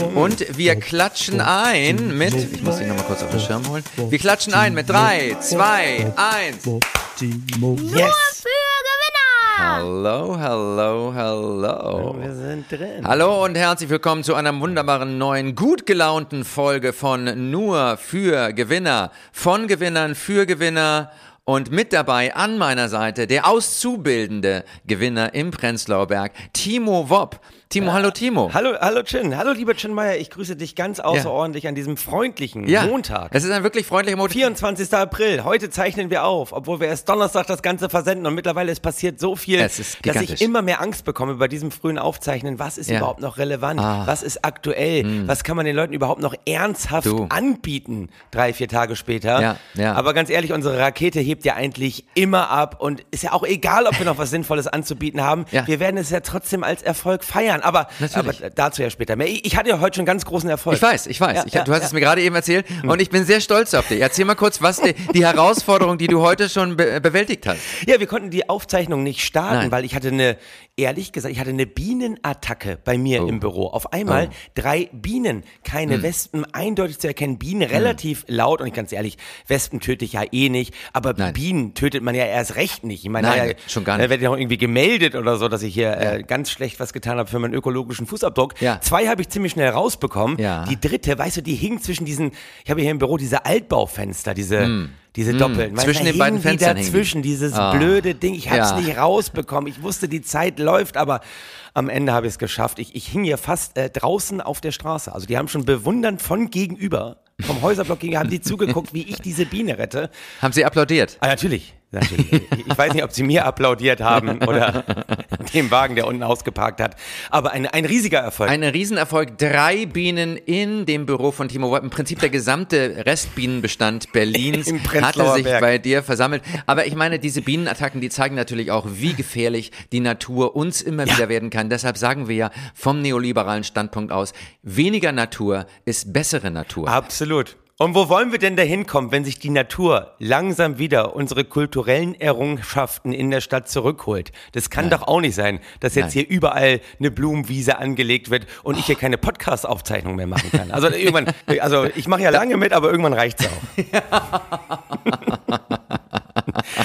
Und wir klatschen ein mit, ich muss ihn nochmal kurz auf den Schirm holen. Wir klatschen ein mit 3, 2, 1. Yes! Hallo, hallo, hallo. Wir sind drin. Hallo und herzlich willkommen zu einer wunderbaren neuen, gut gelaunten Folge von Nur für Gewinner. Von Gewinnern für Gewinner. Und mit dabei an meiner Seite der auszubildende Gewinner im Prenzlauer Berg, Timo Wopp. Timo, hallo Timo. Hallo, hallo Chin. Hallo lieber Chin Meier. Ich grüße dich ganz außerordentlich an diesem freundlichen Ja, Montag. Es ist ein wirklich freundlicher Montag. 24. April. Heute zeichnen wir auf, obwohl wir erst Donnerstag das Ganze versenden und mittlerweile ist passiert so viel, dass ich immer mehr Angst bekomme bei diesem frühen Aufzeichnen. Was ist Ja. überhaupt noch relevant? Ah. Was ist aktuell? Was kann man den Leuten überhaupt noch ernsthaft Du. anbieten? Drei, vier Tage später. Ja, ja. Aber ganz ehrlich, unsere Rakete hebt ja eigentlich immer ab und ist ja auch egal, ob wir noch was Sinnvolles anzubieten haben. Ja. Wir werden es ja trotzdem als Erfolg feiern. Aber, Natürlich. aber dazu ja später mehr. Ich, ich hatte ja heute schon ganz großen Erfolg. Ich weiß, ich weiß. Ja, ich, ja, du hast ja. es mir gerade eben erzählt und ich bin sehr stolz auf dich. Erzähl mal kurz, was die, die Herausforderung, die du heute schon be bewältigt hast. Ja, wir konnten die Aufzeichnung nicht starten, Nein. weil ich hatte eine, ehrlich gesagt, ich hatte eine Bienenattacke bei mir Oh. im Büro. Auf einmal Oh. drei Bienen, keine Hm. Wespen, eindeutig zu erkennen. Bienen relativ laut und ich ganz ehrlich, Wespen töte ich ja eh nicht, aber Nein. Bienen tötet man ja erst recht nicht. Ich meine, Nein, ja, schon gar nicht. Da werde ich auch irgendwie gemeldet oder so, dass ich hier äh, ganz schlecht was getan habe für meinen ökologischen Fußabdruck. Ja. Zwei habe ich ziemlich schnell rausbekommen. Ja. Die dritte, weißt du, die hing zwischen diesen, ich habe hier im Büro diese Altbaufenster, diese, diese Doppeln. Weißt. Zwischen den beiden Fenstern dazwischen, dieses Ah. blöde Ding. Ich habe es Ja. nicht rausbekommen. Ich wusste, die Zeit läuft, aber am Ende habe ich es geschafft. Ich, ich hing hier fast äh, draußen auf der Straße. Also die haben schon bewundernd von gegenüber, vom Häuserblock gegenüber, haben die zugeguckt, wie ich diese Biene rette. Haben sie applaudiert? Ah, natürlich. Ich- weiß nicht, ob sie mir applaudiert haben oder dem Wagen, der unten ausgeparkt hat. Aber ein, ein riesiger Erfolg. Ein Riesenerfolg. Drei Bienen in dem Büro von Timo Wopp. Im Prinzip der gesamte Restbienenbestand Berlins hatte sich Berg. bei dir versammelt. Aber ich meine, diese Bienenattacken, die zeigen natürlich auch, wie gefährlich die Natur uns immer wieder werden kann. Deshalb sagen wir ja vom neoliberalen Standpunkt aus, weniger Natur ist bessere Natur. Absolut. Und wo wollen wir denn dahin kommen, wenn sich die Natur langsam wieder unsere kulturellen Errungenschaften in der Stadt zurückholt? Das kann doch auch nicht sein, dass jetzt Nein. hier überall eine Blumenwiese angelegt wird und ich hier keine Podcast-Aufzeichnung mehr machen kann. Also irgendwann, also ich mache ja lange mit, aber irgendwann reicht's auch.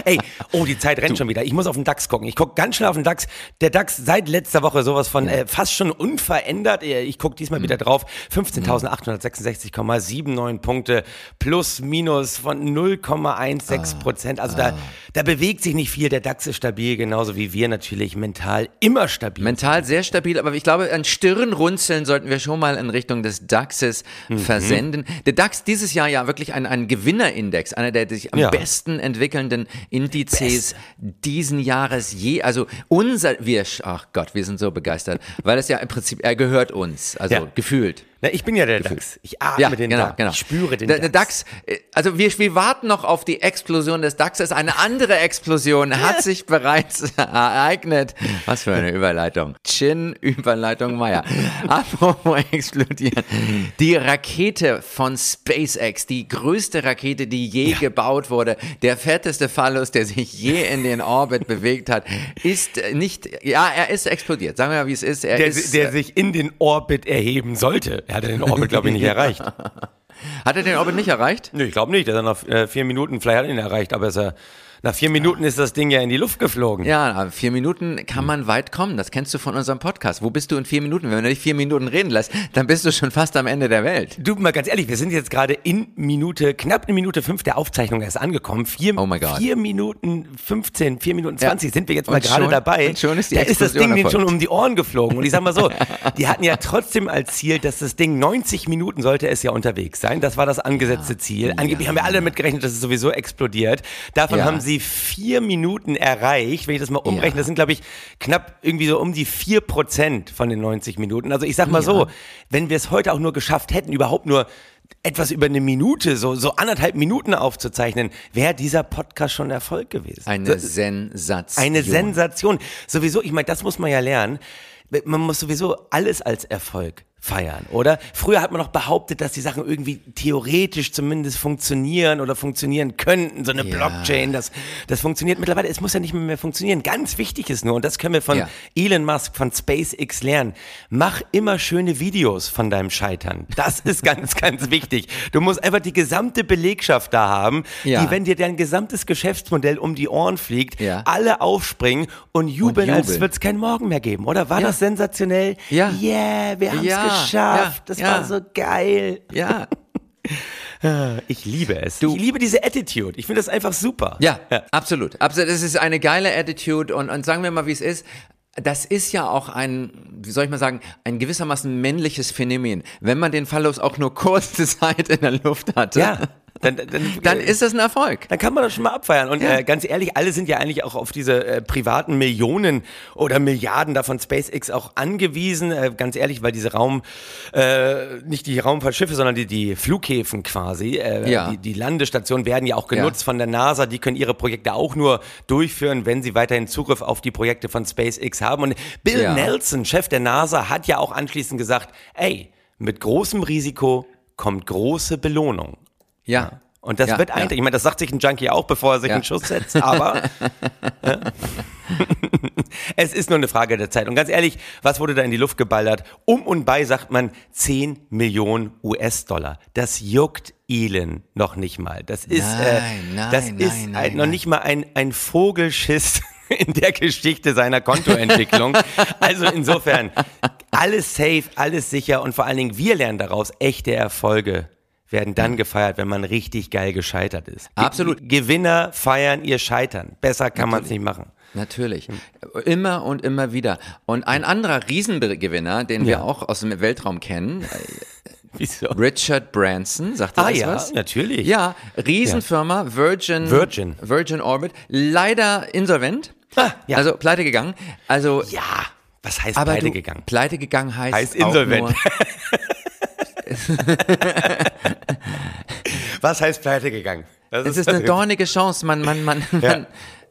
Ey, oh, die Zeit rennt schon wieder. Ich muss auf den DAX gucken. Ich gucke ganz schnell auf den DAX. Der DAX seit letzter Woche sowas von äh, fast schon unverändert. Äh, Ich gucke diesmal wieder drauf. 15.866,79 Punkte plus minus von 0,16 Prozent. Also da, da bewegt sich nicht viel. Der DAX ist stabil, genauso wie wir natürlich mental immer stabil. Mental sehr stabil, aber ich glaube, ein Stirnrunzeln sollten wir schon mal in Richtung des DAXes Mhm. versenden. Der DAX dieses Jahr ja wirklich ein, ein Gewinnerindex, einer der sich am Ja. besten entwickelnden Indizes diesen Jahres je, also unser, wir, ach Gott, wir sind so begeistert, weil es ja im Prinzip, er gehört uns, also Ja. gefühlt. Na, ich bin ja der DAX. Ich atme Ja, den genau, DAX. genau. Ich spüre den der, der DAX. äh, Also wir, wir warten noch auf die Explosion des DAXes. Eine andere Explosion hat sich bereits ereignet. Was für eine Überleitung. Chin, Überleitung Meier. Apropos explodieren. Die Rakete von SpaceX, die größte Rakete, die je gebaut wurde, der fetteste Phallus, der sich je in den Orbit bewegt hat, ist nicht, ja, er ist explodiert. Sagen wir mal, wie es ist. Er Der, ist, der sich in den Orbit erheben sollte. Er hat den Orbit, glaube ich, nicht erreicht. hat er den Orbit nicht erreicht? Nee, ich glaube nicht. Er ist nach äh, vier Minuten, vielleicht hat er ihn erreicht, aber ist er, nach vier Minuten ist das Ding ja in die Luft geflogen. Ja, vier Minuten kann man weit kommen. Das kennst du von unserem Podcast. Wo bist du in vier Minuten? Wenn du dich vier Minuten reden lässt, dann bist du schon fast am Ende der Welt. Du, mal ganz ehrlich, wir sind jetzt gerade in Minute, knapp eine Minute fünf der Aufzeichnung erst angekommen. Vier, Oh my God. vier Minuten 15, vier Minuten 20 Ja. sind wir jetzt mal Und gerade schon- dabei. und schon ist die da ist das Ding denen schon um die Ohren geflogen. Und ich sag mal so, die hatten ja trotzdem als Ziel, dass das Ding 90 Minuten sollte es ja unterwegs sein. Das war das angesetzte Ziel. Angeblich haben wir alle damit gerechnet, dass es sowieso explodiert. Davon Ja. haben sie vier Minuten erreicht. Wenn ich das mal umrechne, Ja. das sind, glaube ich, knapp irgendwie so um die vier Prozent von den 90 Minuten. Also ich sag mal so, wenn wir es heute auch nur geschafft hätten, überhaupt nur etwas über eine Minute, so, so anderthalb Minuten aufzuzeichnen, wäre dieser Podcast schon ein Erfolg gewesen. Eine So- Sensation. eine Sensation. Sowieso, ich meine, das muss man ja lernen. Man muss sowieso alles als Erfolg feiern, oder? Früher hat man noch behauptet, dass die Sachen irgendwie theoretisch zumindest funktionieren oder funktionieren könnten. So eine Ja. Blockchain, das, das funktioniert mittlerweile. Es muss ja nicht mehr, mehr funktionieren. Ganz wichtig ist nur, und das können wir von Ja. Elon Musk, von SpaceX lernen. Mach immer schöne Videos von deinem Scheitern. Das ist ganz, ganz wichtig. Du musst einfach die gesamte Belegschaft da haben, Ja. die, wenn dir dein gesamtes Geschäftsmodell um die Ohren fliegt, Ja. alle aufspringen und jubeln, Und als jubeln. wird es keinen Morgen mehr geben, oder? War das sensationell? Ja. Yeah, wir haben es Ja, geschafft. ja, das ja. war so geil. Ja. Ich liebe es. Du- ich liebe diese Attitude. Ich finde das einfach super. Ja, absolut. Absolut. Es ist eine geile Attitude und, und sagen wir mal, wie es ist. Das ist ja auch ein, wie soll ich mal sagen, ein gewissermaßen männliches Phänomen. Wenn man den Fallos auch nur kurze Zeit in der Luft hatte, Ja. Dann, dann, dann ist das ein Erfolg. Dann kann man das schon mal abfeiern. Und Ja. äh, ganz ehrlich, alle sind ja eigentlich auch auf diese äh, privaten Millionen oder Milliarden davon SpaceX auch angewiesen. Äh, ganz ehrlich, weil diese Raum, äh, nicht die Raumfahrtschiffe, sondern die, die Flughäfen quasi, äh, Ja. die, die Landestationen werden ja auch genutzt Ja. von der NASA. Die können ihre Projekte auch nur durchführen, wenn sie weiterhin Zugriff auf die Projekte von SpaceX haben. Und Bill. Nelson, Chef der NASA, hat ja auch anschließend gesagt, ey, mit großem Risiko kommt große Belohnung. Ja. Und das ja, wird ja. eigentlich, ich meine, das sagt sich ein Junkie auch, bevor er sich Ja. einen Schuss setzt, aber ja. es ist nur eine Frage der Zeit. Und ganz ehrlich, was wurde da in die Luft geballert? Um und bei sagt man 10 Millionen US-Dollar. Das juckt Elon noch nicht mal. Das ist, äh, Nein, nein, das nein, ist ein, noch nicht mal ein, ein Vogelschiss in der Geschichte seiner Kontoentwicklung. also insofern, alles safe, alles sicher und vor allen Dingen wir lernen daraus, echte Erfolge werden dann gefeiert, wenn man richtig geil gescheitert ist. Ge- Absolut. Gewinner feiern ihr Scheitern. Besser kann man es nicht machen. Natürlich. Immer und immer wieder. Und ein anderer Riesengewinner, den wir Ja. auch aus dem Weltraum kennen, äh, Wieso? Richard Branson, sagt ihr Ah das ja, was? natürlich. Ja, Riesenfirma, Virgin, Virgin. Virgin Orbit, leider insolvent, Ah, ja. also pleite gegangen. Also, Ja, was heißt pleite du, gegangen? pleite gegangen heißt, Heißt insolvent. Was heißt pleite gegangen? Das es ist eine dornige Chance, man, man, man, man,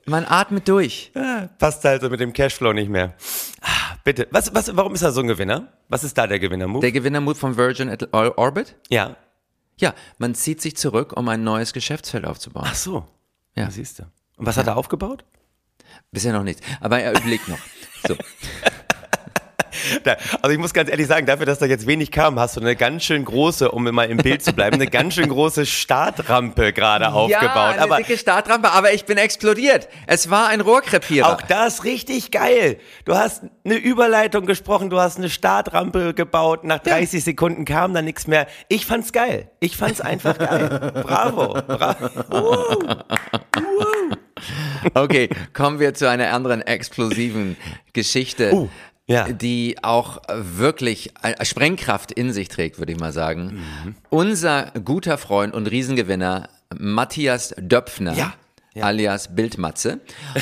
man atmet durch. Passt halt so mit dem Cashflow nicht mehr. Ah, Bitte, was, was, warum ist er so ein Gewinner? Was ist da der Gewinner-Move? Der Gewinnermut von Virgin At- Orbit? Ja. Ja, man zieht sich zurück, um ein neues Geschäftsfeld aufzubauen. Ach so. Ja. Siehst du. Und was hat er aufgebaut? Bisher noch nichts, aber er überlegt noch. So. Da, also ich muss ganz ehrlich sagen, dafür, dass da jetzt wenig kam, hast du eine ganz schön große, um mal im Bild zu bleiben, eine ganz schön große Startrampe gerade aufgebaut. Ja, eine Aber dicke Startrampe, aber ich bin explodiert. Es war ein Rohrkrepierer. auch das richtig geil. Du hast eine Überleitung gesprochen, du hast eine Startrampe gebaut, nach 30 Sekunden kam da nichts mehr. Ich fand's geil. Ich fand's einfach geil. Bravo. Bravo. Okay, kommen wir zu einer anderen explosiven Geschichte, Uh, ja. die auch wirklich äh, Sprengkraft in sich trägt, würde ich mal sagen. Mhm. Unser guter Freund und Riesengewinner Matthias Döpfner, Ja, ja. alias Bildmatze,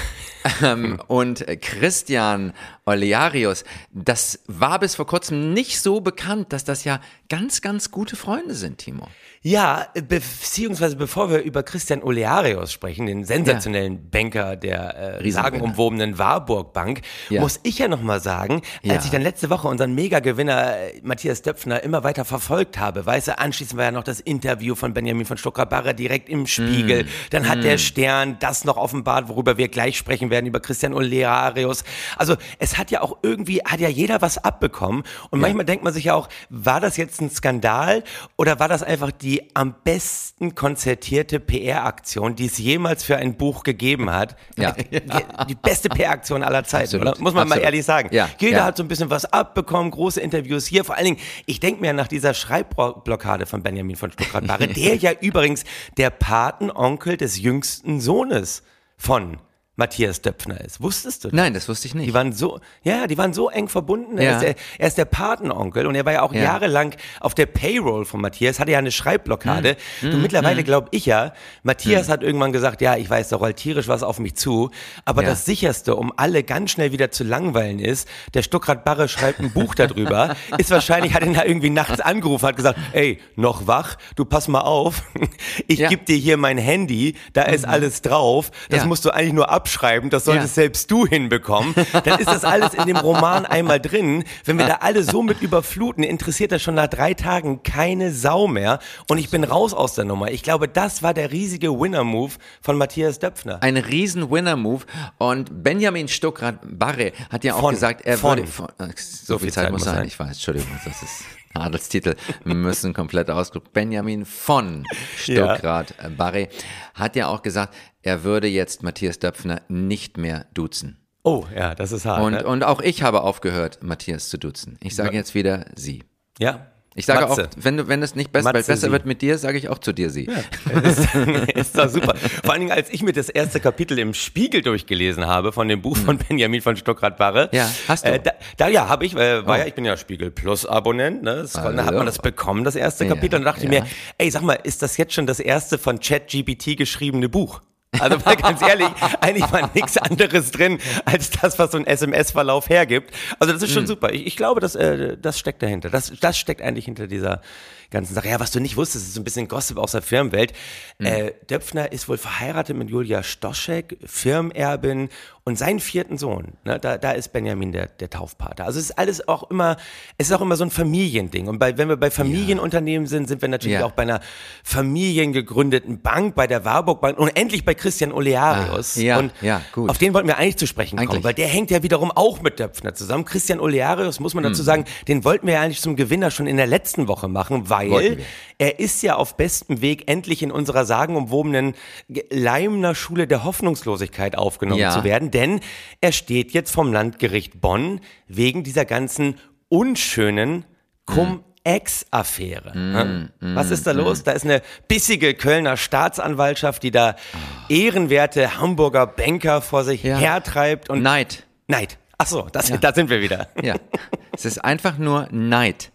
ähm, und Christian Olearius, das war bis vor kurzem nicht so bekannt, dass das ja ganz, ganz gute Freunde sind, Timo. Ja, beziehungsweise bevor wir über Christian Olearius sprechen, den sensationellen Banker der äh, sagenumwobenen Warburg Bank, Ja. muss ich ja nochmal sagen, Ja. als ich dann letzte Woche unseren Megagewinner äh, Matthias Döpfner immer weiter verfolgt habe, weißt du, anschließend war ja noch das Interview von Benjamin von Stuckrad-Barre direkt im Spiegel, Mm. dann hat der Stern das noch offenbart, worüber wir gleich sprechen werden, über Christian Olearius. Also es hat ja auch irgendwie, hat ja jeder was abbekommen und manchmal denkt man sich ja auch, war das jetzt ein Skandal oder war das einfach die am besten konzertierte PR-Aktion, die es jemals für ein Buch gegeben hat? Ja. Die, die beste PR-Aktion aller Zeiten, Absolut. oder? Muss man mal Absolut. ehrlich sagen. Ja. Jeder Ja. hat so ein bisschen was abbekommen, große Interviews hier. Vor allen Dingen, ich denke mir nach dieser Schreibblockade von Benjamin von Stuttgart-Barre, der ja übrigens der Patenonkel des jüngsten Sohnes von Matthias Döpfner ist. Wusstest du das? Nein, das wusste ich nicht. Die waren so, ja, die waren so eng verbunden. Er, Ja. ist der, er ist der Patenonkel und er war ja auch Ja. jahrelang auf der Payroll von Matthias, hatte ja eine Schreibblockade. Hm. Und mittlerweile glaube ich ja, Matthias hat irgendwann gesagt, ja, ich weiß, da rollt tierisch was auf mich zu, aber Ja. das sicherste, um alle ganz schnell wieder zu langweilen ist, der Stuckrad Barre schreibt ein Buch darüber, ist wahrscheinlich, hat ihn da irgendwie nachts angerufen, hat gesagt, ey, noch wach, du pass mal auf, ich Ja. gebe dir hier mein Handy, da ist alles drauf, das musst du eigentlich nur abschreiben, das solltest ja. selbst du hinbekommen, dann ist das alles in dem Roman einmal drin. Wenn wir da alle so mit überfluten, interessiert das schon nach drei Tagen keine Sau mehr und ich bin raus aus der Nummer. Ich glaube, das war der riesige Winner-Move von Matthias Döpfner. Ein riesen Winner-Move und Benjamin Stuckrad-Barre hat ja auch von, gesagt, er von, würde... Von, so, so, viel Zeit, Zeit muss sein. sein. Ich weiß, Entschuldigung, das ist... Adelstitel müssen komplett ausgedruckt. Benjamin von Stuckrad ja. Barre hat ja auch gesagt, er würde jetzt Matthias Döpfner nicht mehr duzen. Oh, ja, das ist hart. Und, ne? und auch ich habe aufgehört, Matthias zu duzen. Ich sage jetzt wieder Sie. Ja, ich sage Matze. auch, wenn, du, wenn es nicht besser, besser sie. wird mit dir, sage ich auch zu dir sie. Ja, ist, ist doch super. Vor allen Dingen, als ich mir das erste Kapitel im Spiegel durchgelesen habe von dem Buch von hm. Benjamin von Stuckrad-Barre. Ja, hast du? Äh, da, da, ja, habe ich, äh, war oh. ja, ich bin ja Spiegel Plus Abonnent, ne? Das, also. Da hat man das bekommen, das erste Kapitel. Ja, und dachte ja. mir, ey, sag mal, ist das jetzt schon das erste von ChatGPT geschriebene Buch? Also mal ganz ehrlich, eigentlich war nichts anderes drin, als das, was so ein SMS-Verlauf hergibt. Also das ist schon mhm. super. Ich, ich glaube, das, äh, das steckt dahinter. Das, das steckt eigentlich hinter dieser ganzen Sache. Ja, was du nicht wusstest, ist so ein bisschen Gossip aus der Firmenwelt. Mhm. Äh, Döpfner ist wohl verheiratet mit Julia Stoschek, Firmenerbin und seinen vierten Sohn. Ne, da, da ist Benjamin der, der Taufpater. Also es ist alles auch immer, es ist auch immer so ein Familiending. Und bei, wenn wir bei Familienunternehmen sind, sind wir natürlich ja. auch bei einer familiengegründeten Bank, bei der Warburg Bank und endlich bei Christian Olearius. Ah, ja, und ja, gut. auf den wollten wir eigentlich zu sprechen kommen, eigentlich. weil der hängt ja wiederum auch mit Döpfner zusammen. Christian Olearius, muss man dazu mhm. sagen, den wollten wir ja eigentlich zum Gewinner schon in der letzten Woche machen, weil weil er ist ja auf bestem Weg, endlich in unserer sagenumwobenen Leimner Schule der Hoffnungslosigkeit aufgenommen ja. zu werden, denn er steht jetzt vom Landgericht Bonn wegen dieser ganzen unschönen Cum Ex-Affäre. Mm, mm, Was ist da mm. los? Da ist eine bissige Kölner Staatsanwaltschaft, die da oh. ehrenwerte Hamburger Banker vor sich ja. hertreibt und Neid. Neid. Ach so, das, ja. da sind wir wieder. Ja, es ist einfach nur Neid.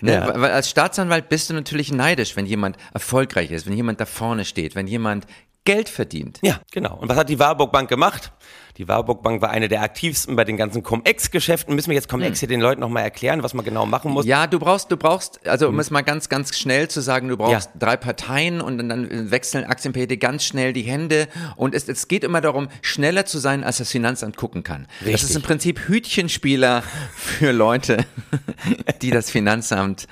Ne? Ja. Weil als Staatsanwalt bist du natürlich neidisch, wenn jemand erfolgreich ist, wenn jemand da vorne steht, wenn jemand Geld verdient. Ja, genau. Und was hat die Warburg Bank gemacht? Die Warburg Bank war eine der aktivsten bei den ganzen Cum-Ex-Geschäften. Müssen wir jetzt Cum-Ex hm. hier den Leuten nochmal erklären, was man genau machen muss? Ja, du brauchst, du brauchst, also um hm. es mal ganz, ganz schnell zu sagen, du brauchst ja. drei Parteien und dann wechseln Aktienpakete ganz schnell die Hände. Und es, es geht immer darum, schneller zu sein, als das Finanzamt gucken kann. Richtig. Das ist im Prinzip Hütchenspieler für Leute, die das Finanzamt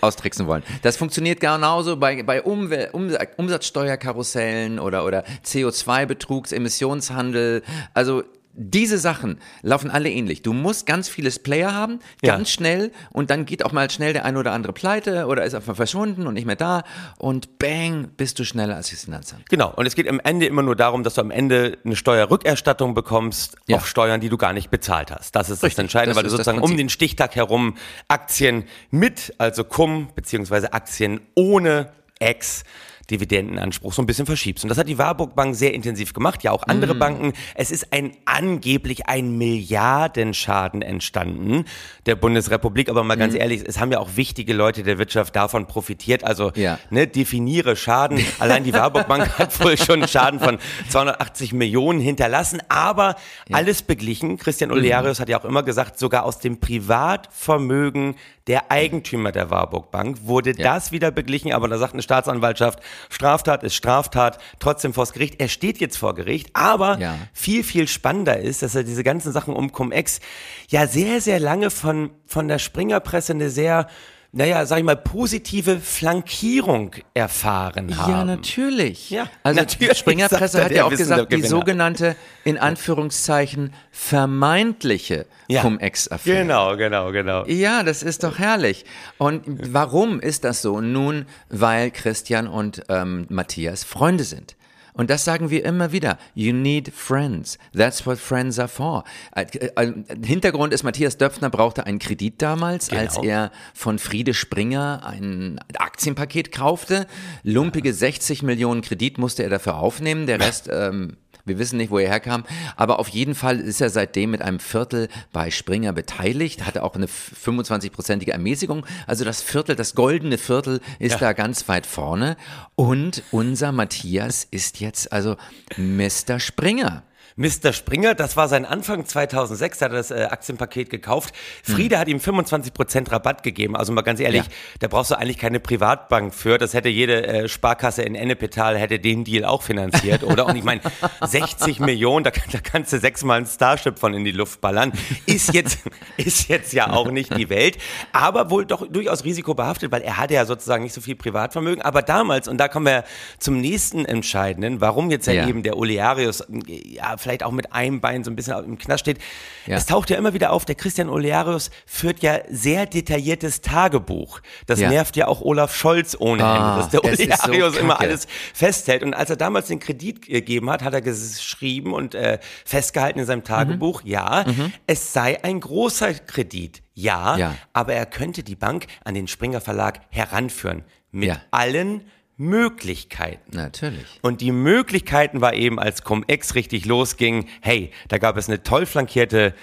austricksen wollen. Das funktioniert genauso bei, bei Umwel Umsatzsteuerkarussellen oder, oder CO2-Betrugs, Emissionshandel. Also diese Sachen laufen alle ähnlich. Du musst ganz vieles Player haben, ganz ja. schnell und dann geht auch mal schnell der ein oder andere pleite oder ist einfach verschwunden und nicht mehr da und bang, bist du schneller als das Finanzamt. Genau, und es geht am Ende immer nur darum, dass du am Ende eine Steuerrückerstattung bekommst ja. auf Steuern, die du gar nicht bezahlt hast. Das ist Richtig. das Entscheidende, das weil du sozusagen um den Stichtag herum Aktien mit, also Cum, beziehungsweise Aktien ohne Ex Dividendenanspruch so ein bisschen verschiebst. Und das hat die Warburg Bank sehr intensiv gemacht, ja auch andere mm. Banken. Es ist ein angeblich ein Milliardenschaden entstanden der Bundesrepublik, aber mal ganz mm. ehrlich, es haben ja auch wichtige Leute der Wirtschaft davon profitiert. Also ja. ne, definiere Schaden. Allein die Warburg Bank hat wohl schon einen Schaden von 280 Millionen hinterlassen, aber ja. alles beglichen. Christian Olearius mm. hat ja auch immer gesagt, sogar aus dem Privatvermögen der Eigentümer der Warburg Bank wurde ja. das wieder beglichen, aber da sagt eine Staatsanwaltschaft, Straftat ist Straftat, trotzdem vors Gericht. Er steht jetzt vor Gericht, aber ja. viel, viel spannender ist, dass er diese ganzen Sachen um Cum-Ex ja sehr, sehr lange von, von der Springerpresse eine sehr naja, sag ich mal, positive Flankierung erfahren haben. Ja, natürlich. Ja, also natürlich Springerpresse hat ja auch gesagt, die sogenannte, in Anführungszeichen, vermeintliche ja. Cum-Ex-Affäre. Genau, genau, genau. Ja, das ist doch herrlich. Und warum ist das so? Nun, weil Christian und ähm, Matthias Freunde sind. Und das sagen wir immer wieder. You need friends. That's what friends are for. Äh, äh, Hintergrund ist, Matthias Döpfner brauchte einen Kredit damals, genau. als er von Friede Springer ein Aktienpaket kaufte. Lumpige 60 Millionen Kredit musste er dafür aufnehmen. Der Rest ähm, wir wissen nicht, wo er herkam, aber auf jeden Fall ist er seitdem mit einem Viertel bei Springer beteiligt, hatte auch eine 25-prozentige Ermäßigung. Also das Viertel, das goldene Viertel ist ja. da ganz weit vorne. Und unser Matthias ist jetzt also Mr. Springer. Mr. Springer, das war sein Anfang 2006, da hat er das äh, Aktienpaket gekauft. Friede hat ihm 25% Rabatt gegeben. Also mal ganz ehrlich, Ja. da brauchst du eigentlich keine Privatbank für. Das hätte jede äh, Sparkasse in Ennepetal hätte den Deal auch finanziert, oder? Und ich meine, 60 Millionen, da, da kannst du sechsmal ein Starship von in die Luft ballern. Ist jetzt, ist jetzt ja auch nicht die Welt, aber wohl doch durchaus risikobehaftet, weil er hatte ja sozusagen nicht so viel Privatvermögen. Aber damals, und da kommen wir zum nächsten Entscheidenden, warum jetzt ja, Ja. eben der Olearius ja vielleicht auch mit einem Bein so ein bisschen im Knast steht. Ja. Es taucht ja immer wieder auf, der Christian Olearius führt ja sehr detailliertes Tagebuch. Das Ja. nervt ja auch Olaf Scholz ohne Ah, Ende, dass der ist so Olearius immer alles festhält. Und als er damals den Kredit gegeben hat, hat er geschrieben und äh, festgehalten in seinem Tagebuch, ja, es sei ein großer Kredit. Ja, Ja. aber er könnte die Bank an den Springer Verlag heranführen. Mit allen Möglichkeiten. Natürlich. Und die Möglichkeiten war eben, als Cum-Ex richtig losging, hey, da gab es eine toll flankierte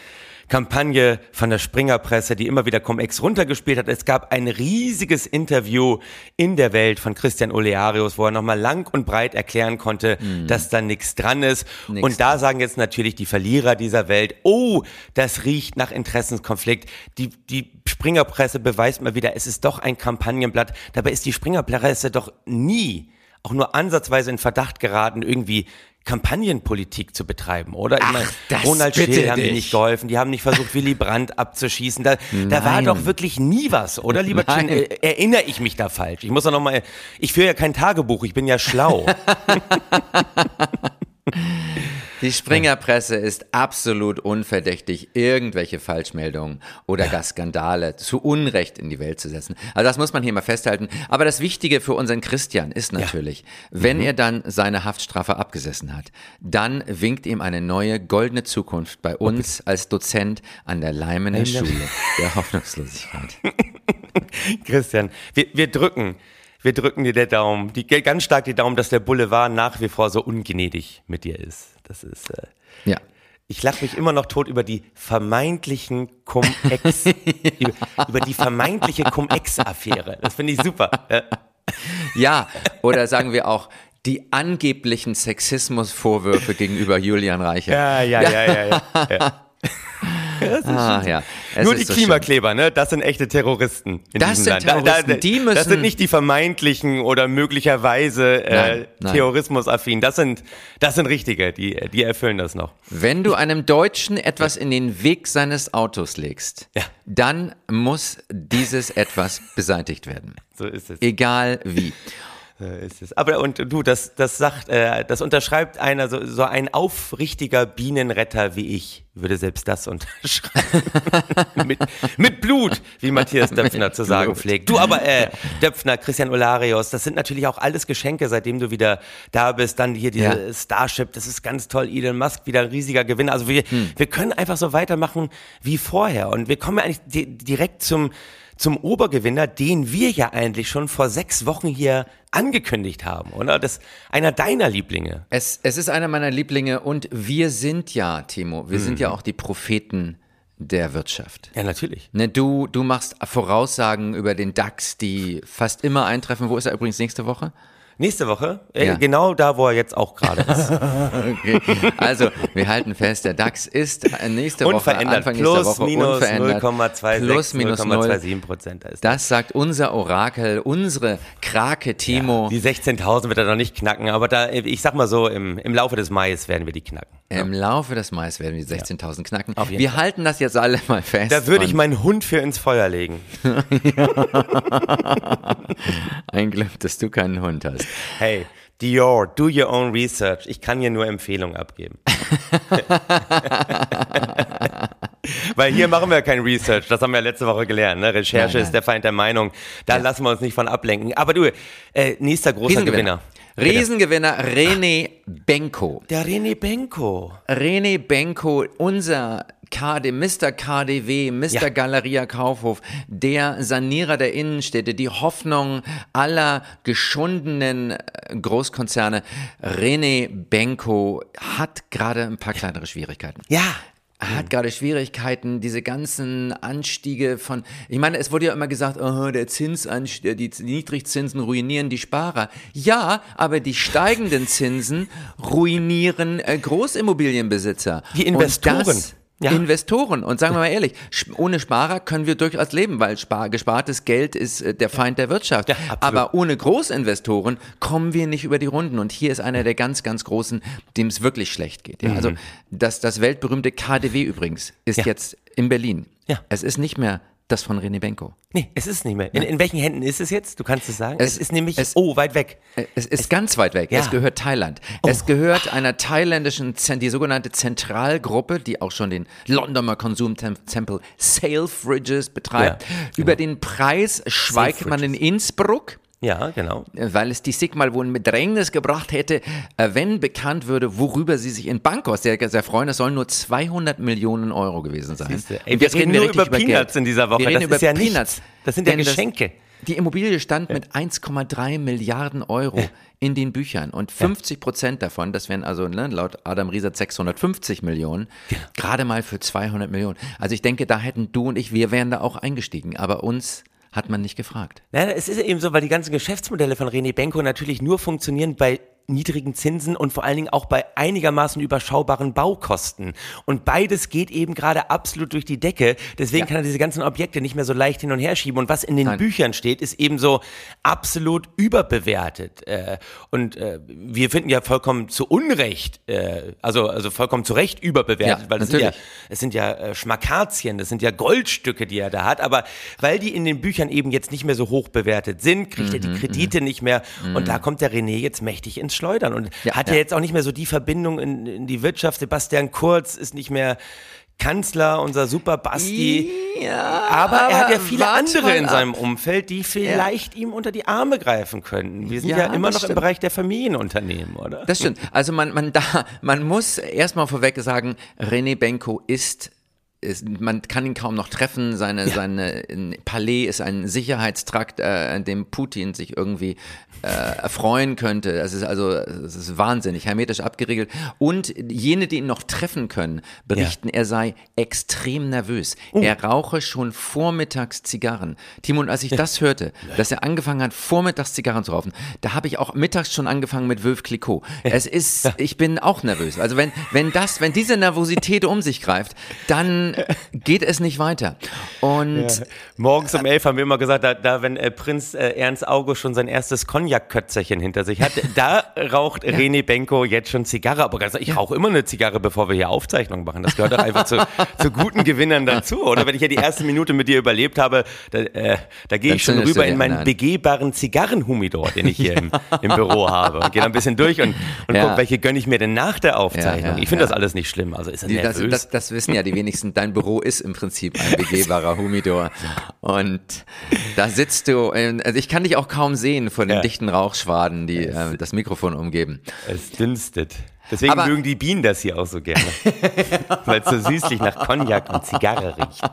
Kampagne von der Springerpresse, die immer wieder Cum-Ex runtergespielt hat. Es gab ein riesiges Interview in der Welt von Christian Olearius, wo er nochmal lang und breit erklären konnte, dass da nichts dran ist. Mhm. Nix und da sagen jetzt natürlich die Verlierer dieser Welt, oh, das riecht nach Interessenskonflikt. Die, die Springerpresse beweist mal wieder, es ist doch ein Kampagnenblatt. Dabei ist die Springerpresse doch nie auch nur ansatzweise in Verdacht geraten, irgendwie Kampagnenpolitik zu betreiben, oder? Ach, ich meine, das Ronald Schill haben dich. nicht geholfen, die haben nicht versucht, Willy Brandt abzuschießen. Da, da war doch wirklich nie was, oder, lieber Chin? Nein. Äh, Erinnere ich mich da falsch? Ich muss doch nochmal, ich führe ja kein Tagebuch, ich bin ja schlau. Die Springerpresse ist absolut unverdächtig, irgendwelche Falschmeldungen oder gar Skandale zu Unrecht in die Welt zu setzen. Also das muss man hier mal festhalten. Aber das Wichtige für unseren Christian ist natürlich, wenn er dann seine Haftstrafe abgesessen hat, dann winkt ihm eine neue goldene Zukunft bei uns als Dozent an der Leimener Schule der Hoffnungslosigkeit. Christian, wir, wir drücken, wir drücken dir der Daumen, die, ganz stark die Daumen, dass der Boulevard nach wie vor so ungnädig mit dir ist. Das ist, äh, Ja. ich lache mich immer noch tot über die vermeintlichen Cum-Ex, über, über die vermeintliche Cum-Ex-Affäre. Das finde ich super. Ja. Oder sagen wir auch die angeblichen Sexismusvorwürfe gegenüber Julian Reiche. Ja, ja, ja, ja, ja. ja. Ah, ja. Es Nur ist die so Klimakleber, ne? Das sind echte Terroristen in Das sind Land. Da- Terroristen, da, die Das müssen- sind nicht die vermeintlichen oder möglicherweise äh, Nein, nein. Terrorismusaffin. Das sind, das sind richtige, die, die erfüllen das noch. Wenn du einem Deutschen etwas in den Weg seines Autos legst, Ja. dann muss dieses etwas beseitigt werden. So ist es. Egal wie. So ist es. Aber und du, das, das sagt, äh, das unterschreibt einer, so, so ein aufrichtiger Bienenretter wie ich, würde selbst das unterschreiben. mit, mit Blut, wie Matthias Döpfner zu sagen Blut. pflegt. Du aber, äh, Döpfner, Christian Olarius, das sind natürlich auch alles Geschenke, seitdem du wieder da bist. Dann hier diese Ja. Starship, das ist ganz toll. Elon Musk, wieder ein riesiger Gewinner. Also wir, wir können einfach so weitermachen wie vorher. Und wir kommen ja eigentlich di direkt zum, zum Obergewinner, den wir ja eigentlich schon vor sechs Wochen hier angekündigt haben, oder? Das einer deiner Lieblinge. Es, es ist einer meiner Lieblinge und wir sind ja, Timo, wir sind ja auch die Propheten der Wirtschaft. Ja, natürlich. Ne, du, du machst Voraussagen über den DAX, die fast immer eintreffen. Wo ist er übrigens nächste Woche? Nächste Woche, äh, Ja. genau da, wo er jetzt auch gerade ist. Okay. Also, wir halten fest, der DAX ist äh, nächste Woche, unverändert. Anfang nächster Plus, Woche minus unverändert. 0,26, Plus, minus 0. 0,27 Prozent. Da Das sagt unser Orakel, unsere Krake Timo. die 16.000 wird er noch nicht knacken, aber da, ich sag mal so, im, im Laufe des Mai werden wir die knacken. Im Laufe des Mai werden wir die 16.000 knacken. Wir halten das jetzt alle mal fest. Da würde ich meinen Hund für ins Feuer legen. Ein Glück, dass du keinen Hund hast. Hey, Dior, do your own research. Ich kann hier nur Empfehlungen abgeben. Weil hier machen wir kein Research, das haben wir letzte Woche gelernt. Ne? Recherche Nein, nein. ist der Feind der Meinung. Da lassen wir uns nicht von ablenken. Aber du, äh, nächster großer Gewinner. Riesengewinner René Benko. Der René Benko. René Benko, unser KD, Mr. KDW, Mr. Ja. Galeria Kaufhof, der Sanierer der Innenstädte, die Hoffnung aller geschundenen äh, Großkonzerne. René Benko hat gerade ein paar kleinere Schwierigkeiten. Ja, hat gerade Schwierigkeiten, diese ganzen Anstiege von, ich meine, es wurde ja immer gesagt, oh, der Zinsanstieg, die Niedrigzinsen ruinieren die Sparer. Ja, aber die steigenden Zinsen ruinieren äh, Großimmobilienbesitzer. Die Investoren. Und das, ja. Investoren. Und sagen wir mal ehrlich, ohne Sparer können wir durchaus leben, weil spar gespartes Geld ist äh, der Feind der Wirtschaft. Ja, Aber ohne Großinvestoren kommen wir nicht über die Runden. Und hier ist einer der ganz, ganz großen, dem es wirklich schlecht geht. Ja, also mhm. das, das weltberühmte KDW übrigens ist jetzt in Berlin. Ja. Es ist nicht mehr das von René Benko. Nee, es ist nicht mehr. In, in, welchen Händen ist es jetzt? Du kannst es sagen. Es, es ist nämlich, es, oh, weit weg. Es ist es, ganz weit weg. Ja. Es gehört Thailand. Oh. Es gehört einer thailändischen, die sogenannte Zentralgruppe, die auch schon den Londoner Konsumtempel Selfridges betreibt. Ja, genau. Über den Preis schweigt man in Innsbruck. Ja, genau. Weil es die Sigmal wohl in Bedrängnis gebracht hätte, äh, wenn bekannt würde, worüber sie sich in Bankos sehr, sehr freuen. Es sollen nur 200 Millionen Euro gewesen sein. Ey, wir reden nur über Peanuts in dieser Woche. Wir reden das über ja Peanuts. Das sind ja Geschenke. Das, die Immobilie stand mit 1,3 Milliarden Euro in den Büchern und 50 Prozent davon, das wären also ne, laut Adam Riesert 650 Millionen, genau. gerade mal für 200 Millionen. Also ich denke, da hätten du und ich, wir wären da auch eingestiegen, aber uns hat man nicht gefragt. Nein, es ist eben so, weil die ganzen Geschäftsmodelle von René Benko natürlich nur funktionieren bei niedrigen Zinsen und vor allen Dingen auch bei einigermaßen überschaubaren Baukosten. Und beides geht eben gerade absolut durch die Decke. Deswegen ja. kann er diese ganzen Objekte nicht mehr so leicht hin und her schieben. Und was in den Nein. Büchern steht, ist eben so absolut überbewertet. Äh, und äh, wir finden ja vollkommen zu Unrecht, äh, also, also vollkommen zu Recht überbewertet, ja, weil das sind ja, es sind ja Schmakazien, das sind ja Goldstücke, die er da hat. Aber weil die in den Büchern eben jetzt nicht mehr so hoch bewertet sind, kriegt mhm, er die mhm, Kredite mhm. nicht mehr. Und da kommt der René jetzt mächtig ins schleudern und ja, hat ja. ja. jetzt auch nicht mehr so die Verbindung in, in die Wirtschaft. Sebastian Kurz ist nicht mehr Kanzler, unser Super Basti. Ja, aber er hat ja viele andere in seinem Umfeld, die vielleicht ja. ihm unter die Arme greifen könnten. Wir sind ja, ja immer noch stimmt. im Bereich der Familienunternehmen, oder? Das stimmt. Also man, man, da, man muss erstmal vorweg sagen, René Benko ist ist, man kann ihn kaum noch treffen. Seine, ja. seine Palais ist ein Sicherheitstrakt, äh, an dem Putin sich irgendwie äh, erfreuen könnte. Es ist also, es ist wahnsinnig, hermetisch abgeriegelt. Und jene, die ihn noch treffen können, berichten, ja. er sei extrem nervös. Uh. Er rauche schon vormittags Zigarren. Timo, und als ich das hörte, dass er angefangen hat, vormittags Zigarren zu rauchen, da habe ich auch mittags schon angefangen mit Wölf Clicquot. Es ist, ich bin auch nervös. Also wenn, wenn das, wenn diese Nervosität um sich greift, dann geht es nicht weiter. Und morgens um elf haben wir immer gesagt, da, da wenn äh, Prinz äh, Ernst August schon sein erstes Cognac-Kötzerchen hinter sich hat. Da raucht ja. René Benko jetzt schon Zigarre. Aber ganz, ich rauche immer eine Zigarre, bevor wir hier Aufzeichnungen machen. Das gehört doch einfach zu, zu guten Gewinnern dazu. Oder wenn ich ja die erste Minute mit dir überlebt habe, da, äh, da gehe ich schon rüber in meinen begehbaren Zigarrenhumidor, den ich hier im, im Büro habe. Und gehe dann ein bisschen durch und, und ja. gucke, welche gönne ich mir denn nach der Aufzeichnung. ich finde das alles nicht schlimm. Also ist er nervös. Das, das, das wissen ja die wenigsten. Dein Büro ist im Prinzip ein begehbarer Humidor. Und da sitzt du, also ich kann dich auch kaum sehen von den dichten Rauchschwaden, die äh, das Mikrofon umgeben. Es dünstet. Deswegen Aber, mögen die Bienen das hier auch so gerne. Weil es so süßlich nach Cognac und Zigarre riecht.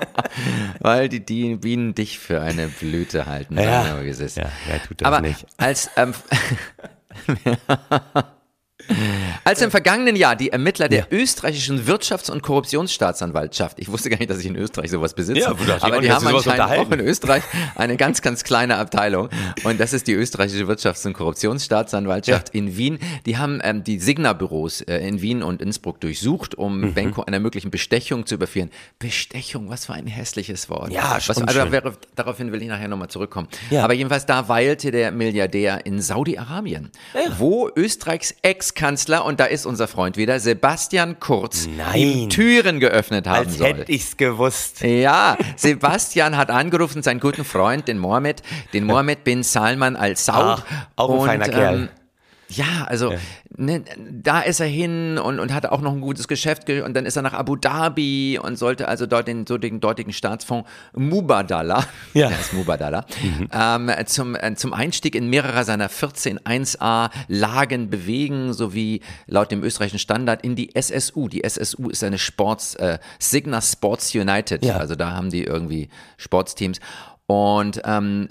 Weil die, die, Bienen dich für eine Blüte halten. Ja, ja, ja, tut das Aber nicht. Als, ähm, Als im vergangenen Jahr die Ermittler der ja. österreichischen Wirtschafts- und Korruptionsstaatsanwaltschaft, ich wusste gar nicht, dass ich in Österreich sowas besitze, ja, aber die haben anscheinend auch in Österreich eine ganz, ganz kleine Abteilung und das ist die österreichische Wirtschafts- und Korruptionsstaatsanwaltschaft ja. in Wien. Die haben ähm, die Signa-Büros äh, in Wien und Innsbruck durchsucht, um mhm. Benko einer möglichen Bestechung zu überführen. Bestechung, was für ein hässliches Wort. Ja, was, also, wäre, Daraufhin will ich nachher nochmal zurückkommen. Aber jedenfalls da weilte der Milliardär in Saudi-Arabien, wo Österreichs Ex-Kanzler, und da ist unser Freund wieder, Sebastian Kurz, Nein. Türen geöffnet haben Als soll. hätte ich's gewusst. Ja, Sebastian hat angerufen, seinen guten Freund, den Mohammed, den Mohammed bin Salman al-Saud. Auch ein und, feiner Kerl. Ja, also ja. Ne, da ist er hin und, und hatte auch noch ein gutes Geschäft und dann ist er nach Abu Dhabi und sollte also dort den, so den dortigen Staatsfonds Mubadala, ja. der ist Mubadala, mhm. ähm, zum, äh, zum Einstieg in mehrere seiner 14 1a Lagen bewegen, sowie laut dem österreichischen Standard in die SSU. Die SSU ist eine Sports, äh, Signa Sports United, ja. also da haben die irgendwie Sportsteams und ähm,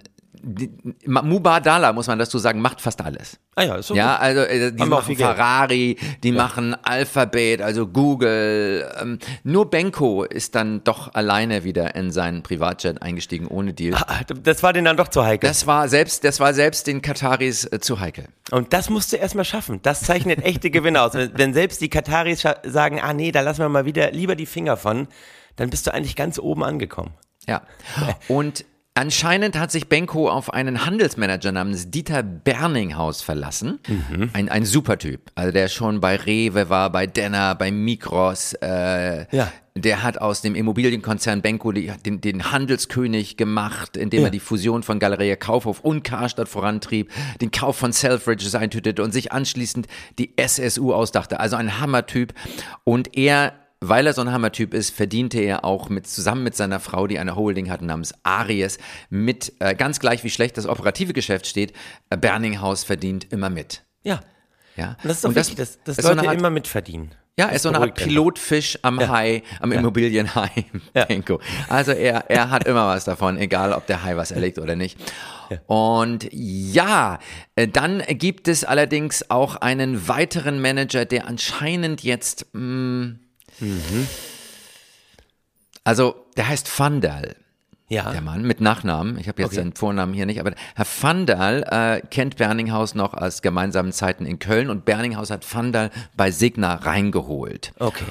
Mubadala, muss man dazu sagen, macht fast alles. Ah ja, ist so Ja, also äh, die Haben machen. Ferrari, die machen Alphabet, also Google. Ähm, nur Benko ist dann doch alleine wieder in seinen Privatjet eingestiegen ohne Deal. Ah, Das war denen dann doch zu heikel. Das war selbst, das war selbst den Kataris äh, zu heikel. Und das musst du erstmal schaffen. Das zeichnet echte Gewinner aus. Wenn, selbst die Kataris sagen, ah nee, da lassen wir mal wieder lieber die Finger von, dann bist du eigentlich ganz oben angekommen. Ja. Und anscheinend hat sich Benko auf einen Handelsmanager namens Dieter Berninghaus verlassen. Mhm. Ein, ein super Typ. Also der schon bei Rewe war, bei Denner, bei Migros. Äh, Ja. Der hat aus dem Immobilienkonzern Benko den, den Handelskönig gemacht, indem Ja. er die Fusion von Galeria Kaufhof und Karstadt vorantrieb, den Kauf von Selfridges eintütete und sich anschließend die SSU ausdachte. Also ein Hammertyp. Und er weil er so ein Hammertyp ist, verdiente er auch mit, zusammen mit seiner Frau, die eine Holding hat namens Aries, mit, äh, ganz gleich wie schlecht das operative Geschäft steht, äh, Berninghaus verdient immer mit. Ja. Ja? Und das ist doch wichtig, dass, dass so Leute eine Art, immer mitverdienen. ja, er ist so eine Art. Pilotfisch am Hai, am Immobilienhai, Ja. Also er, er hat immer was davon, egal ob der Hai was erlegt oder nicht. Und ja, äh, dann gibt es allerdings auch einen weiteren Manager, der anscheinend jetzt, mh, also der heißt Vandal. Ja. Der Mann mit Nachnamen, ich habe jetzt Okay. seinen Vornamen hier nicht, aber Herr Vandal äh, kennt Berninghaus noch aus gemeinsamen Zeiten in Köln und Berninghaus hat Vandal bei Signa reingeholt. Okay.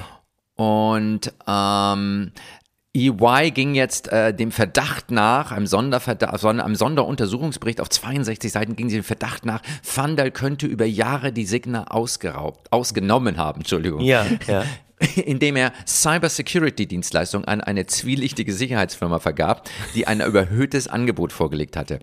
Und ähm, EY ging jetzt äh, dem Verdacht nach, einem, Sonderverdacht, Sonder, einem Sonderuntersuchungsbericht auf 62 Seiten ging sie dem Verdacht nach, Vandal könnte über Jahre die Signa ausgeraubt, ausgenommen haben, Entschuldigung. Ja, ja. Indem er Cybersecurity-Dienstleistungen an eine zwielichtige Sicherheitsfirma vergab, die ein überhöhtes Angebot vorgelegt hatte.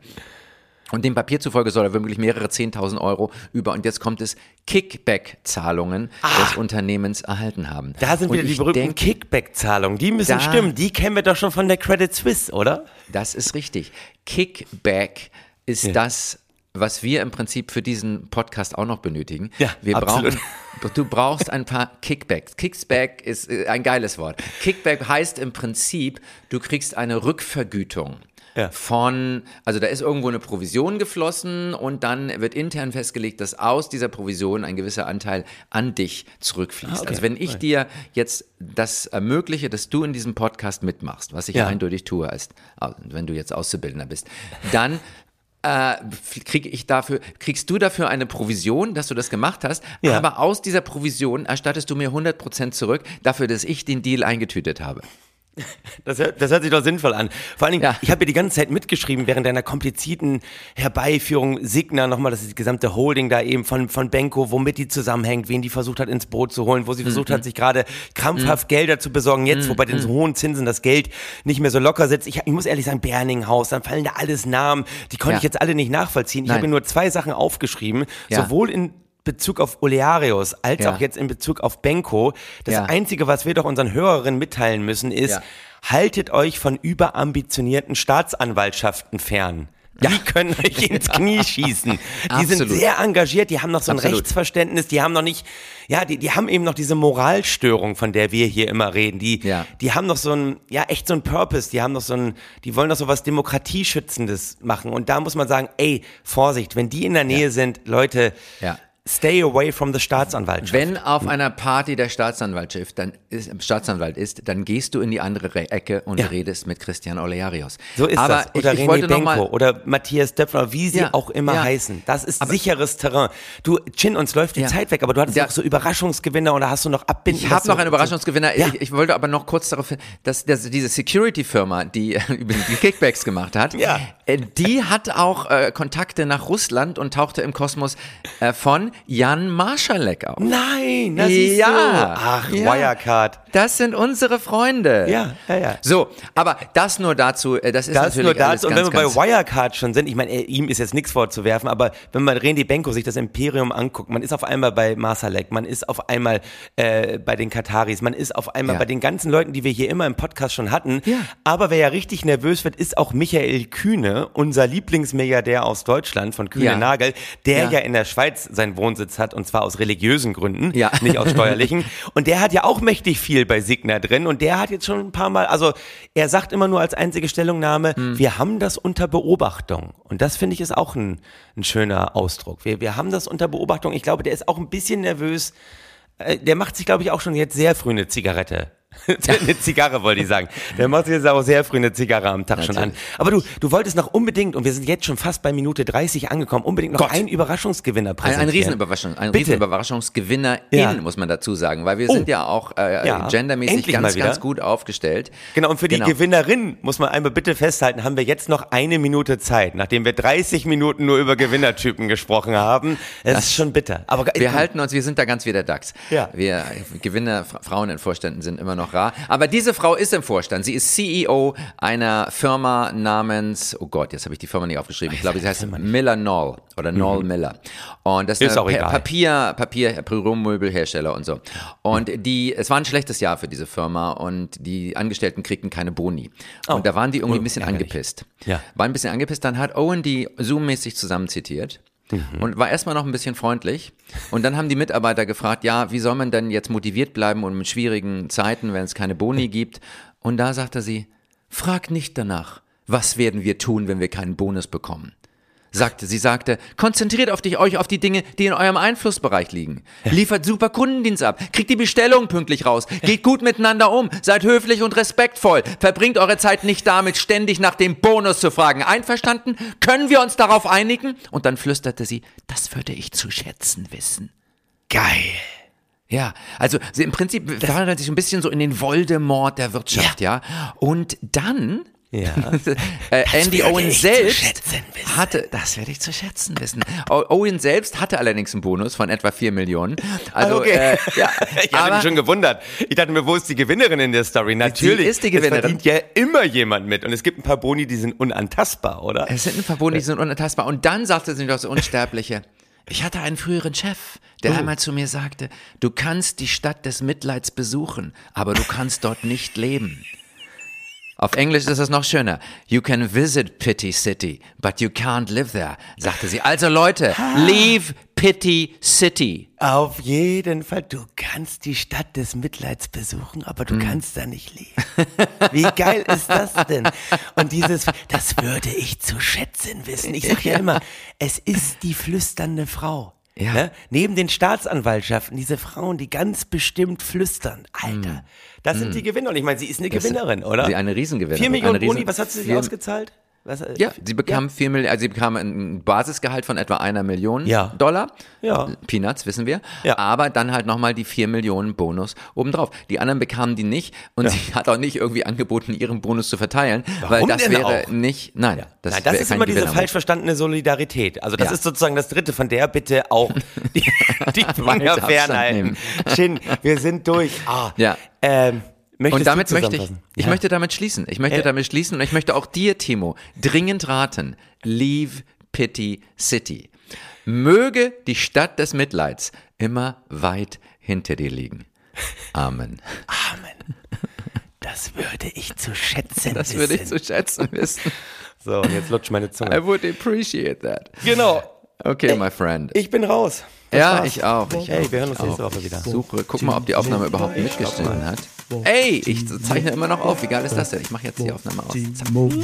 Und dem Papier zufolge soll er wirklich mehrere 10.000 Euro über, und jetzt kommt es, Kickback-Zahlungen des Unternehmens erhalten haben. Ah. Da sind und wieder die berühmten Kickback-Zahlungen. Die müssen Da- stimmen. Die kennen wir doch schon von der Credit Suisse, oder? Das ist richtig. Kickback ist das, was wir im Prinzip für diesen Podcast auch noch benötigen. Ja, wir absolut. brauchen, du brauchst ein paar Kickbacks. Kickback ist äh, ein geiles Wort. Kickback heißt im Prinzip, du kriegst eine Rückvergütung. Ja. Von, also da ist irgendwo eine Provision geflossen und dann wird intern festgelegt, dass aus dieser Provision ein gewisser Anteil an dich zurückfließt. Ah, okay. Also wenn ich dir jetzt das ermögliche, dass du in diesem Podcast mitmachst, was ich Ja. eindeutig tue, als, wenn du jetzt Auszubildender bist, dann äh, kriege ich dafür, kriegst du dafür eine Provision, dass du das gemacht hast, Ja. aber aus dieser Provision erstattest du mir 100% zurück dafür, dass ich den Deal eingetütet habe. Das hört, das hört sich doch sinnvoll an. Vor allen Dingen, Ja. ich habe ja die ganze Zeit mitgeschrieben, während deiner komplizierten Herbeiführung Signa nochmal, das ist die gesamte Holding da eben von, von Benko, womit die zusammenhängt, wen die versucht hat ins Boot zu holen, wo sie versucht Mhm. hat, sich gerade krampfhaft Gelder zu besorgen, jetzt, wo bei den hohen Zinsen das Geld nicht mehr so locker sitzt. Ich, ich muss ehrlich sagen, Berninghaus, dann fallen da alles Namen, die konnte Ja. ich jetzt alle nicht nachvollziehen. Ich habe mir nur zwei Sachen aufgeschrieben, sowohl in Bezug auf Olearius als Ja. auch jetzt in Bezug auf Benko. Das Ja. Einzige, was wir doch unseren Hörerinnen mitteilen müssen, ist, Ja. haltet euch von überambitionierten Staatsanwaltschaften fern. Die können euch ins Knie schießen. Die sind Absolut. sehr engagiert, die haben noch so ein Absolut. Rechtsverständnis, die haben noch nicht, ja, die, die haben eben noch diese Moralstörung, von der wir hier immer reden. Die, Ja. die haben noch so ein, ja, echt so ein Purpose, die haben noch so ein, die wollen noch so was Demokratieschützendes machen. Und da muss man sagen, ey, Vorsicht, wenn die in der Nähe sind, Leute, Ja. Stay away from the Staatsanwaltschaft. Wenn auf einer Party der Staatsanwalt ist, dann ist, Staatsanwalt ist, dann gehst du in die andere Re- Ecke und Ja. redest mit Christian Olearius. So ist Aber das. Oder ich, ich René Benko mal, oder Matthias Döpfner, wie sie Ja, auch immer ja. heißen. Das ist Aber- sicheres Terrain. Du, Chin, uns läuft die. Zeit weg, aber du hattest Ja. auch so Überraschungsgewinner oder hast du noch Abbinden? Ich habe noch einen Überraschungsgewinner. Ich, ich wollte aber noch kurz darauf hin, dass, dass diese Security-Firma, die die Kickbacks gemacht hat, äh, die hat auch äh, Kontakte nach Russland und tauchte im Kosmos äh, von Jan Marschalek auf. Nein, das ist Ja. Ach, Ja. Wirecard. Das sind unsere Freunde. Ja, ja, ja. So, aber das nur dazu, äh, das ist Das natürlich nur dazu. Und wenn ganz, wir bei Wirecard schon sind, ich meine, äh, ihm ist jetzt nichts vorzuwerfen, aber wenn man René Benko sich das Imperium anguckt, man ist auf einmal bei Marsalek, man ist auf einmal äh, bei den Kataris, man ist auf einmal Ja. bei den ganzen Leuten, die wir hier immer im Podcast schon hatten. Ja. Aber wer ja richtig nervös wird, ist auch Michael Kühne, unser Lieblingsmilliardär aus Deutschland von Kühne Ja. Nagel, der Ja. in der Schweiz seinen Wohnsitz hat und zwar aus religiösen Gründen, Ja. nicht aus steuerlichen. Und der hat ja auch mächtig viel bei Signa drin und der hat jetzt schon ein paar Mal, also er sagt immer nur als einzige Stellungnahme, Hm. wir haben das unter Beobachtung. Und das finde ich ist auch ein, ein schöner Ausdruck. Wir, wir haben das unter Beobachtung. Ich glaube, der ist auch ein bisschen nervös. Äh, Der macht sich, glaube ich, auch schon jetzt sehr früh eine Zigarette. eine Zigarre wollte ich sagen. Der macht sich jetzt auch sehr früh eine Zigarre am Tag schon an. Natürlich. Aber du, du wolltest noch unbedingt, und wir sind jetzt schon fast bei Minute 30 angekommen, unbedingt noch Gott. einen Überraschungsgewinner Ein, präsentieren. ein Riesenüberraschung, ein Bitte. Riesenüberraschungsgewinner Ja. in, muss man dazu sagen, weil wir Oh. sind ja auch äh, Ja, gendermäßig endlich ganz, wieder. ganz gut aufgestellt. Genau, und für die Genau. Gewinnerin muss man einmal bitte festhalten, haben wir jetzt noch eine Minute Zeit, nachdem wir 30 Minuten nur über Gewinnertypen gesprochen haben. Das, ist schon bitter. Aber Wir halten uns, wir sind da ganz wie der DAX. Ja. Wir Gewinner, Fra- Frauen in Vorständen sind immer noch rar. Aber diese Frau ist im Vorstand. Sie ist CEO einer Firma namens, oh Gott, jetzt habe ich die Firma nicht aufgeschrieben. Ich glaube, sie heißt Miller Knoll oder Knoll Miller. Und das ist, Mhm. Ist eine auch egal. Papier, Papier, Büromöbelhersteller und so. Und die, es war ein schlechtes Jahr für diese Firma und die Angestellten kriegten keine Boni. Und da waren die irgendwie ein bisschen ärgerlich. angepisst. Ja. War ein bisschen angepisst. Dann hat Owen die Zoom-mäßig zusammenzitiert. Mhm. Und war erstmal noch ein bisschen freundlich. Und dann haben die Mitarbeiter gefragt, ja, wie soll man denn jetzt motiviert bleiben und in schwierigen Zeiten, wenn es keine Boni gibt? Und da sagte sie, frag nicht danach, was werden wir tun, wenn wir keinen Bonus bekommen? Sagte, sie sagte, konzentriert auf dich, euch auf die Dinge, die in eurem Einflussbereich liegen. Liefert super Kundendienst ab, kriegt die Bestellung pünktlich raus, geht gut miteinander um, seid höflich und respektvoll, verbringt eure Zeit nicht damit, ständig nach dem Bonus zu fragen. Einverstanden? Können wir uns darauf einigen? Und dann flüsterte sie, das würde ich zu schätzen wissen. geil. Ja, also sie, im Prinzip verwandelt sich ein bisschen so in den Voldemort der Wirtschaft, ja. Und dann Ja. äh, Andy Owen selbst hatte, das werde ich zu schätzen wissen. Owen selbst hatte allerdings einen Bonus von etwa 4 Millionen. Also, Okay. äh, ja, Ich aber- mich schon gewundert. Ich dachte mir, wo ist die Gewinnerin in der Story? Natürlich. ist die Gewinnerin. Es verdient ja immer jemand mit. Und es gibt ein paar Boni, die sind unantastbar, oder? Es sind ein paar Boni, die sind unantastbar. Und dann sagte sie doch so Unsterbliche. Ich hatte einen früheren Chef, der einmal zu mir sagte, du kannst die Stadt des Mitleids besuchen, aber du kannst dort nicht leben. Auf Englisch ist es noch schöner. You can visit Pity City, but you can't live there, sagte sie. Also Leute, leave Pity City. Auf jeden Fall. Du kannst die Stadt des Mitleids besuchen, aber du kannst da nicht leben. Wie geil ist das denn? Und dieses, das würde ich zu schätzen wissen. Ich sag ja immer, es ist die flüsternde Frau. Ja. Ne? Neben den Staatsanwaltschaften, diese Frauen, die ganz bestimmt flüstern. Alter, das sind die Gewinner. Und ich meine, sie ist eine Hm. Das- Gewinnerin, oder? sie eine Riesengewinnerin. Vier Millionen Riesen- Boni, was hat sie sich ausgezahlt? Was, äh, Ja, sie bekam vier Millionen, also sie bekam ein Basisgehalt von etwa einer Million Ja. Dollar. Ja. Peanuts, wissen wir. Ja. Aber dann halt nochmal die vier Millionen Bonus obendrauf. Die anderen bekamen die nicht und sie hat auch nicht irgendwie angeboten, ihren Bonus zu verteilen, weil das denn wäre auch? nicht, nein, das, Nein, das ist immer diese falsch verstandene Solidarität. Also das Ja. ist sozusagen das dritte, von der bitte auch die, die Finger fernhalten. Shin, wir sind durch. Ah, Ja. Ähm, möchtest Und damit möchte ich, ich ja. möchte damit schließen. Ich möchte Ja. damit schließen und ich möchte auch dir, Timo, dringend raten. Leave Pity City. Möge die Stadt des Mitleids immer weit hinter dir liegen. Amen. Amen. Das würde ich zu schätzen Das wissen. würde ich zu schätzen wissen. So, und jetzt lutscht meine I Zunge. would appreciate that. Genau. Okay, my friend. Ich bin raus. Das Ja, war's. ich auch. Ich hey, auch, wir hören ich uns nächste auch. Woche wieder. Suche, guck mal, ob die Aufnahme überhaupt mitgeschnitten hat. Ey, ich zeichne immer noch auf. Wie geil ist das denn? Ich mache jetzt die Aufnahme aus. Zack. Nur für